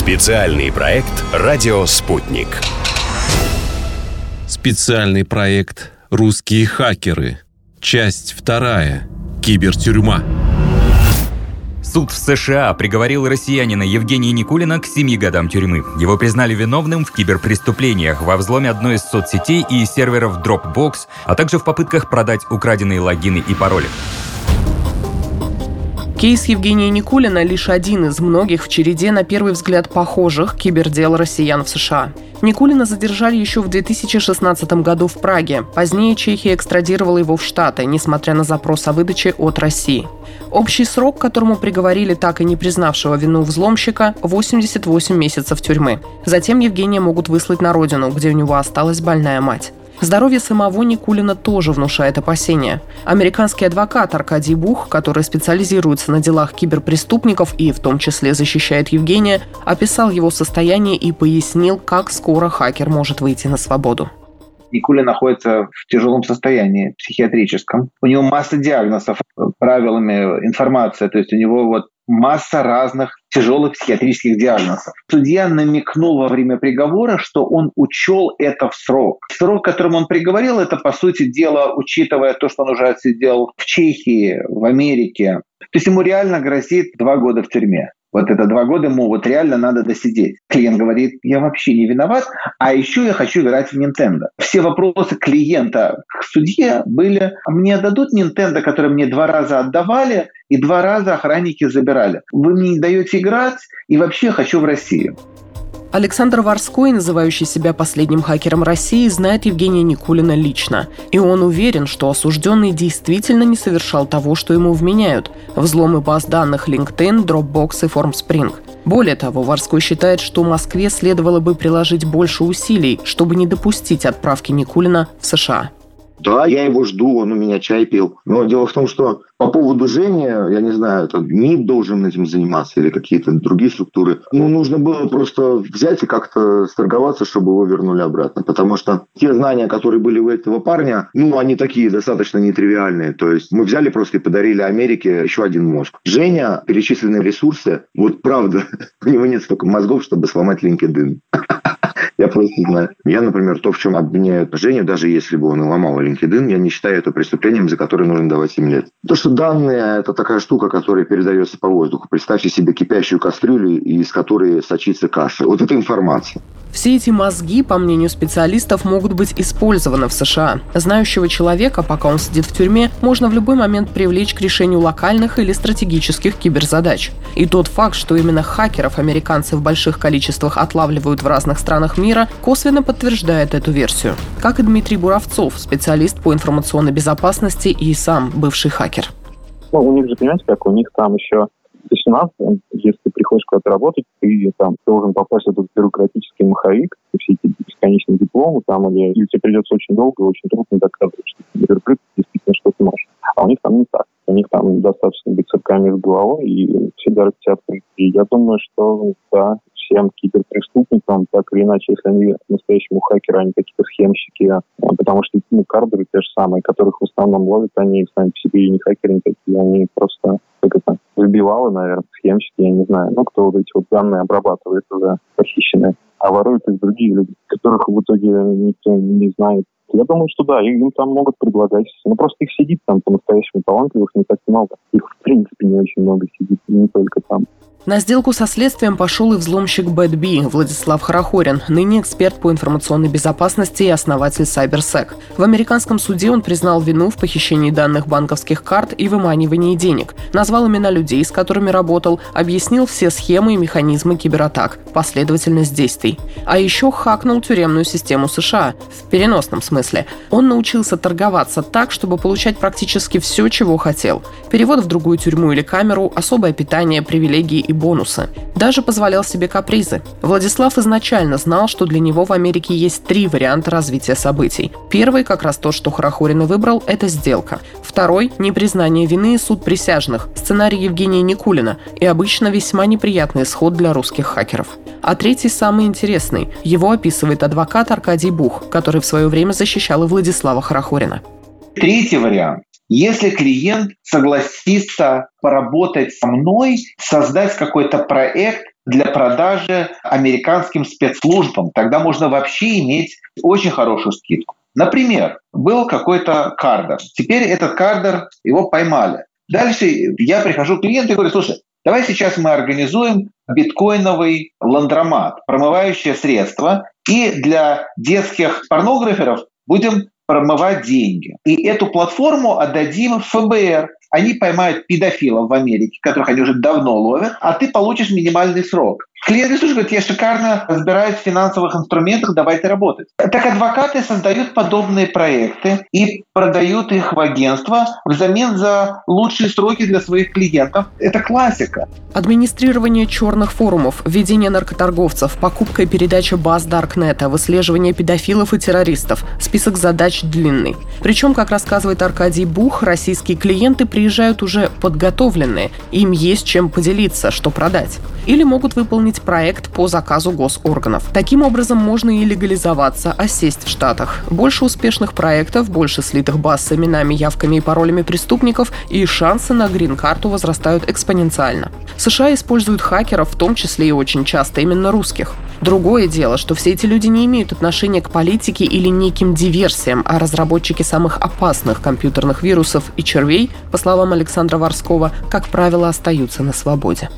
Специальный проект «Радио Спутник». Специальный проект «Русские хакеры». Часть вторая. Кибертюрьма. Суд в США приговорил россиянина Евгения Никулина к семи годам тюрьмы. Его признали виновным в киберпреступлениях, во взломе одной из соцсетей и серверов Dropbox, а также в попытках продать украденные логины и пароли. Кейс Евгения Никулина лишь один из многих в череде на первый взгляд похожих кибердел россиян в США. Никулина задержали еще в 2016 году в Праге. Позднее Чехия экстрадировала его в Штаты, несмотря на запрос о выдаче от России. Общий срок, которому приговорили так и не признавшего вину взломщика – 88 месяцев тюрьмы. Затем Евгения могут выслать на родину, где у него осталась больная мать. Здоровье самого Никулина тоже внушает опасения. Американский адвокат Аркадий Бух, который специализируется на делах киберпреступников и в том числе защищает Евгения, описал его состояние и пояснил, как скоро хакер может выйти на свободу. Никулин находится в тяжелом состоянии психиатрическом. У него масса диагнозов правилами информация, то есть у него вот масса разных тяжелых психиатрических диагнозов. Судья намекнул во время приговора, что он учел это в срок. Срок, которым он приговорил, это, по сути дела, учитывая то, что он уже отсидел в Чехии, в Америке. То есть ему реально грозит два года в тюрьме. Вот это два года ему вот реально надо досидеть. Клиент говорит, я вообще не виноват, а еще я хочу играть в Nintendo. Все вопросы клиента к судье были, «А мне дадут Nintendo, который мне два раза отдавали, и два раза охранники забирали. Вы мне не даете играть, и вообще хочу в Россию. Александр Варской, называющий себя последним хакером России, знает Евгения Никулина лично. И он уверен, что осужденный действительно не совершал того, что ему вменяют – взломы баз данных LinkedIn, Dropbox и FormSpring. Более того, Варской считает, что Москве следовало бы приложить больше усилий, чтобы не допустить отправки Никулина в США. Да, я его жду, он у меня чай пил. Но дело в том, что по поводу Жени, я не знаю, это МИД должен этим заниматься или какие-то другие структуры. Ну, нужно было просто взять и как-то сторговаться, чтобы его вернули обратно. Потому что те знания, которые были у этого парня, ну, они такие достаточно нетривиальные. То есть мы взяли просто и подарили Америке еще один мозг. Женя, перечисленные ресурсы, вот правда, у него нет столько мозгов, чтобы сломать LinkedIn. Я просто знаю. Я, например, то, в чем обвиняют Женю, даже если бы он и ломал LinkedIn, я не считаю это преступлением, за которое нужно давать 7 лет. То, что данные – это такая штука, которая передается по воздуху. Представьте себе кипящую кастрюлю, из которой сочится каша. Вот это информация. Все эти мозги, по мнению специалистов, могут быть использованы в США. Знающего человека, пока он сидит в тюрьме, можно в любой момент привлечь к решению локальных или стратегических киберзадач. И тот факт, что именно хакеров американцы в больших количествах отлавливают в разных странах мира, косвенно подтверждает эту версию. Как и Дмитрий Буровцов, специалист по информационной безопасности и сам бывший хакер. Ну, у них же, понимаете, как у них там еще 18, если ты приходишь куда-то работать, ты там должен попасть в этот бюрократический маховик, все эти бесконечные дипломы там, или, или тебе придется очень долго и очень трудно доказывать, что ты верблюд действительно что-то можешь. А у них там не так. У них там достаточно быть цепками с головой, и все дороги открыты. И я думаю, что да, всем киберпреступникам, так или иначе, если они настоящему хакеру, они какие-то схемщики, а, потому что ну, кардеры те же самые, которых в основном ловят, они сами по себе и не хакеры никакие, они просто как это, выбивалы, наверное, схемщики, я не знаю, ну, кто вот эти вот данные обрабатывает уже похищенные, а воруют их другие люди, которых в итоге никто не знает. Я думаю, что да, им там могут предлагать. Ну, просто их сидит там по-настоящему талантливых не так много. Их, в принципе, не очень много сидит, не только там. На сделку со следствием пошел и взломщик BadB Владислав Харахорин, ныне эксперт по информационной безопасности и основатель CyberSec. В американском суде он признал вину в похищении данных банковских карт и выманивании денег, назвал имена людей, с которыми работал, объяснил все схемы и механизмы кибератак, последовательность действий. А еще хакнул тюремную систему США, в переносном смысле. Он научился торговаться так, чтобы получать практически все, чего хотел. Перевод в другую тюрьму или камеру, особое питание, привилегии и бонусы. Даже позволял себе капризы. Владислав изначально знал, что для него в Америке есть три варианта развития событий. Первый, как раз то, что Хорохорин и выбрал, это сделка. Второй – непризнание вины и суд присяжных, сценарий Евгения Никулина и обычно весьма неприятный исход для русских хакеров. А третий самый интересный. Его описывает адвокат Аркадий Бух, который в свое время защищал и Владислава Хорохорина. Третий вариант если клиент согласится поработать со мной, создать какой-то проект для продажи американским спецслужбам. Тогда можно вообще иметь очень хорошую скидку. Например, был какой-то кардер. Теперь этот кардер, его поймали. Дальше я прихожу к клиенту и говорю, слушай, давай сейчас мы организуем биткоиновый ландромат, промывающее средство, и для детских порнограферов будем промывать деньги. И эту платформу отдадим ФБР. Они поймают педофилов в Америке, которых они уже давно ловят, а ты получишь минимальный срок. Клиент слушай, я шикарно разбираюсь в финансовых инструментах, давайте работать. Так адвокаты создают подобные проекты и продают их в агентство взамен за лучшие сроки для своих клиентов. Это классика. Администрирование черных форумов, введение наркоторговцев, покупка и передача баз Даркнета, выслеживание педофилов и террористов. Список задач длинный. Причем, как рассказывает Аркадий Бух, российские клиенты приезжают уже подготовленные. Им есть чем поделиться, что продать. Или могут выполнить оформить проект по заказу госорганов. Таким образом, можно и легализоваться, осесть в Штатах. Больше успешных проектов, больше слитых баз с именами, явками и паролями преступников, и шансы на грин-карту возрастают экспоненциально. США используют хакеров, в том числе и очень часто именно русских. Другое дело, что все эти люди не имеют отношения к политике или неким диверсиям, а разработчики самых опасных компьютерных вирусов и червей, по словам Александра Ворского, как правило, остаются на свободе.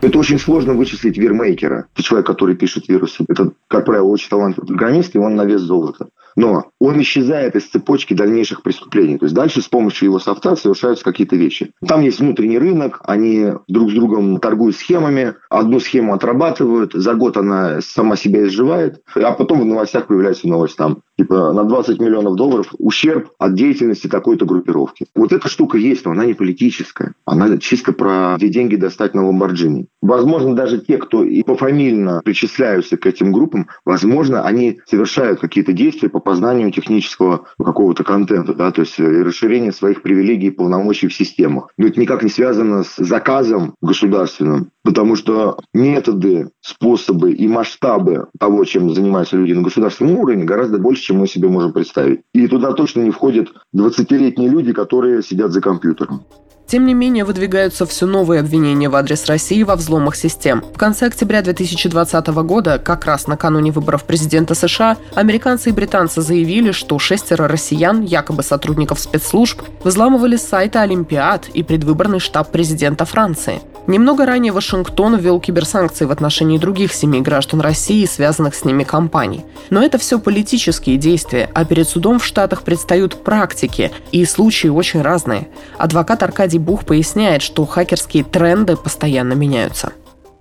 Это очень сложно вычислить вирмейкера. Человек, который пишет вирусы. Это, как правило, очень талантливый программист, и он на вес золота. Но он исчезает из цепочки дальнейших преступлений. То есть дальше с помощью его софта совершаются какие-то вещи. Там есть внутренний рынок, они друг с другом торгуют схемами, одну схему отрабатывают, за год она сама себя изживает, а потом в новостях появляется новость там, типа на 20 миллионов долларов ущерб от деятельности такой-то группировки. Вот эта штука есть, но она не политическая. Она чисто про где деньги достать на Ламборджини. Возможно, даже те, кто и пофамильно причисляются к этим группам, возможно, они совершают какие-то действия по познанию технического какого-то контента, да, то есть э, расширение своих привилегий и полномочий в системах. Но это никак не связано с заказом государственным, потому что методы, способы и масштабы того, чем занимаются люди на государственном уровне, гораздо больше, чем мы себе можем представить. И туда точно не входят 20-летние люди, которые сидят за компьютером. Тем не менее, выдвигаются все новые обвинения в адрес России во взломах систем. В конце октября 2020 года, как раз накануне выборов президента США, американцы и британцы заявили, что шестеро россиян, якобы сотрудников спецслужб, взламывали сайты Олимпиад и предвыборный штаб президента Франции. Немного ранее Вашингтон ввел киберсанкции в отношении других семи граждан России и связанных с ними компаний. Но это все политические действия, а перед судом в Штатах предстают практики, и случаи очень разные. Адвокат Аркадий Аркадий Бух поясняет, что хакерские тренды постоянно меняются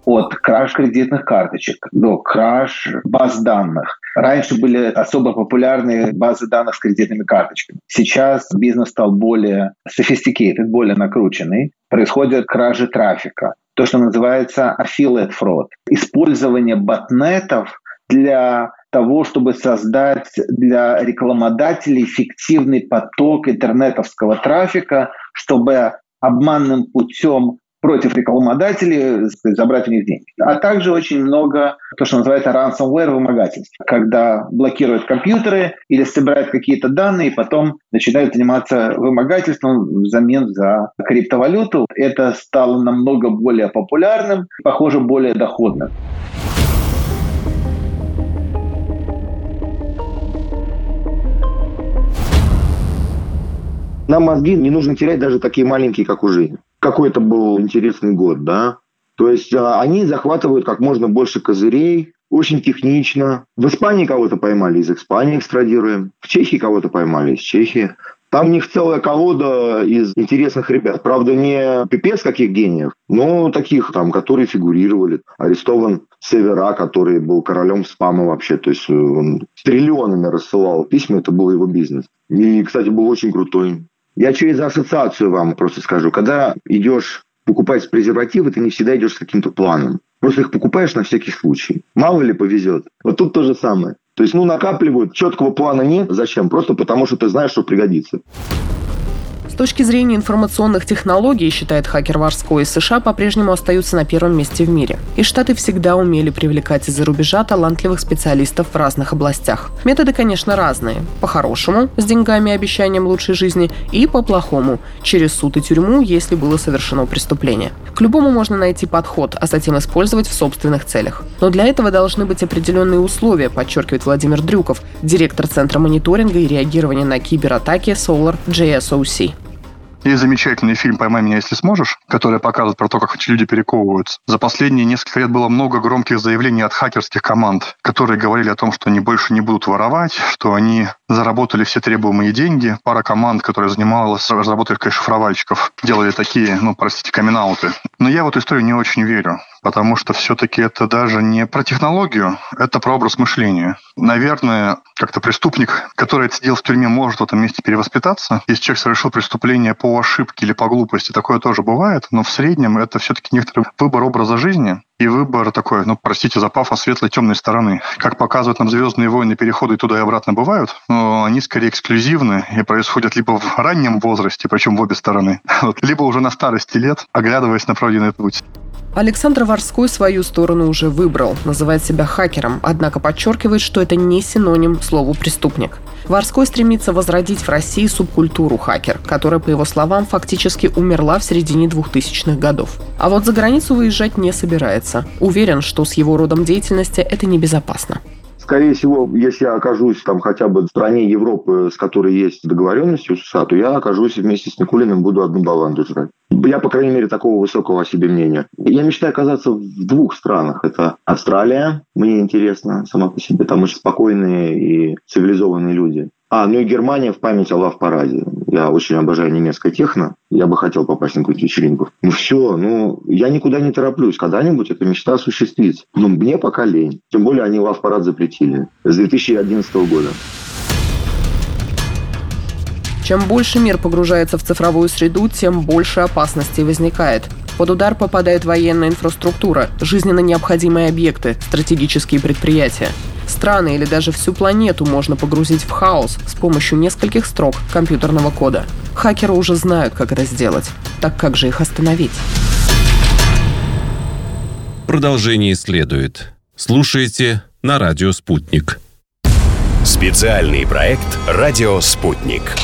от краж кредитных карточек до краж баз данных. Раньше были особо популярные базы данных с кредитными карточками. Сейчас бизнес стал более sophisticated, более накрученный. Происходят кражи трафика. То, что называется affiliate fraud. Использование ботнетов для того, чтобы создать для рекламодателей фиктивный поток интернетовского трафика, чтобы обманным путем против рекламодателей, забрать у них деньги. А также очень много то, что называется ransomware вымогательств, когда блокируют компьютеры или собирают какие-то данные, и потом начинают заниматься вымогательством взамен за криптовалюту. Это стало намного более популярным, похоже, более доходным. Нам мозги не нужно терять даже такие маленькие, как у Жени. Какой это был интересный год, да? То есть а, они захватывают как можно больше козырей, очень технично. В Испании кого-то поймали, из Испании экстрадируем. В Чехии кого-то поймали, из Чехии. Там у них целая колода из интересных ребят. Правда, не пипец каких гениев, но таких там, которые фигурировали. Арестован Севера, который был королем спама вообще. То есть он триллионами рассылал письма, это был его бизнес. И, кстати, был очень крутой. Я через ассоциацию вам просто скажу. Когда идешь покупать презервативы, ты не всегда идешь с каким-то планом. Просто их покупаешь на всякий случай. Мало ли повезет. Вот тут то же самое. То есть, ну, накапливают, четкого плана нет. Зачем? Просто потому, что ты знаешь, что пригодится. С точки зрения информационных технологий, считает хакер Варской, США по-прежнему остаются на первом месте в мире. И Штаты всегда умели привлекать из-за рубежа талантливых специалистов в разных областях. Методы, конечно, разные. По-хорошему, с деньгами и обещанием лучшей жизни, и по-плохому, через суд и тюрьму, если было совершено преступление. К любому можно найти подход, а затем использовать в собственных целях. Но для этого должны быть определенные условия, подчеркивает Владимир Дрюков, директор Центра мониторинга и реагирования на кибератаки Solar JSOC. Есть замечательный фильм «Поймай меня, если сможешь», который показывает про то, как эти люди перековываются. За последние несколько лет было много громких заявлений от хакерских команд, которые говорили о том, что они больше не будут воровать, что они заработали все требуемые деньги. Пара команд, которая занималась разработкой шифровальщиков, делали такие, ну, простите, камин -ауты. Но я в эту историю не очень верю, потому что все-таки это даже не про технологию, это про образ мышления. Наверное, как-то преступник, который отсидел в тюрьме, может в этом месте перевоспитаться. Если человек совершил преступление по ошибке или по глупости, такое тоже бывает, но в среднем это все-таки некоторый выбор образа жизни, и выбор такой, ну, простите за пафос, светлой темной стороны. Как показывают нам «Звездные войны», переходы туда и обратно бывают, но они скорее эксклюзивны и происходят либо в раннем возрасте, причем в обе стороны, либо уже на старости лет, оглядываясь на пройденный путь. Александр Ворской свою сторону уже выбрал, называет себя хакером, однако подчеркивает, что это не синоним слову «преступник». Ворской стремится возродить в России субкультуру хакер, которая, по его словам, фактически умерла в середине 2000-х годов. А вот за границу выезжать не собирается. Уверен, что с его родом деятельности это небезопасно. Скорее всего, если я окажусь там хотя бы в стране Европы, с которой есть договоренности у США, то я окажусь вместе с Никулиным, буду одну баланду жрать. Я, по крайней мере, такого высокого о себе мнения. Я мечтаю оказаться в двух странах. Это Австралия, мне интересно, сама по себе. Там очень спокойные и цивилизованные люди. А, ну и Германия в память о лав-параде. Я очень обожаю немецкое техно. Я бы хотел попасть на какую-то вечеринку. Ну все, ну я никуда не тороплюсь. Когда-нибудь эта мечта осуществится. Но мне пока лень. Тем более они лав-парад запретили с 2011 года. Чем больше мир погружается в цифровую среду, тем больше опасностей возникает. Под удар попадает военная инфраструктура, жизненно необходимые объекты, стратегические предприятия. Страны или даже всю планету можно погрузить в хаос с помощью нескольких строк компьютерного кода. Хакеры уже знают, как это сделать. Так как же их остановить? Продолжение следует. Слушайте на радио «Спутник». Специальный проект «Радио Спутник».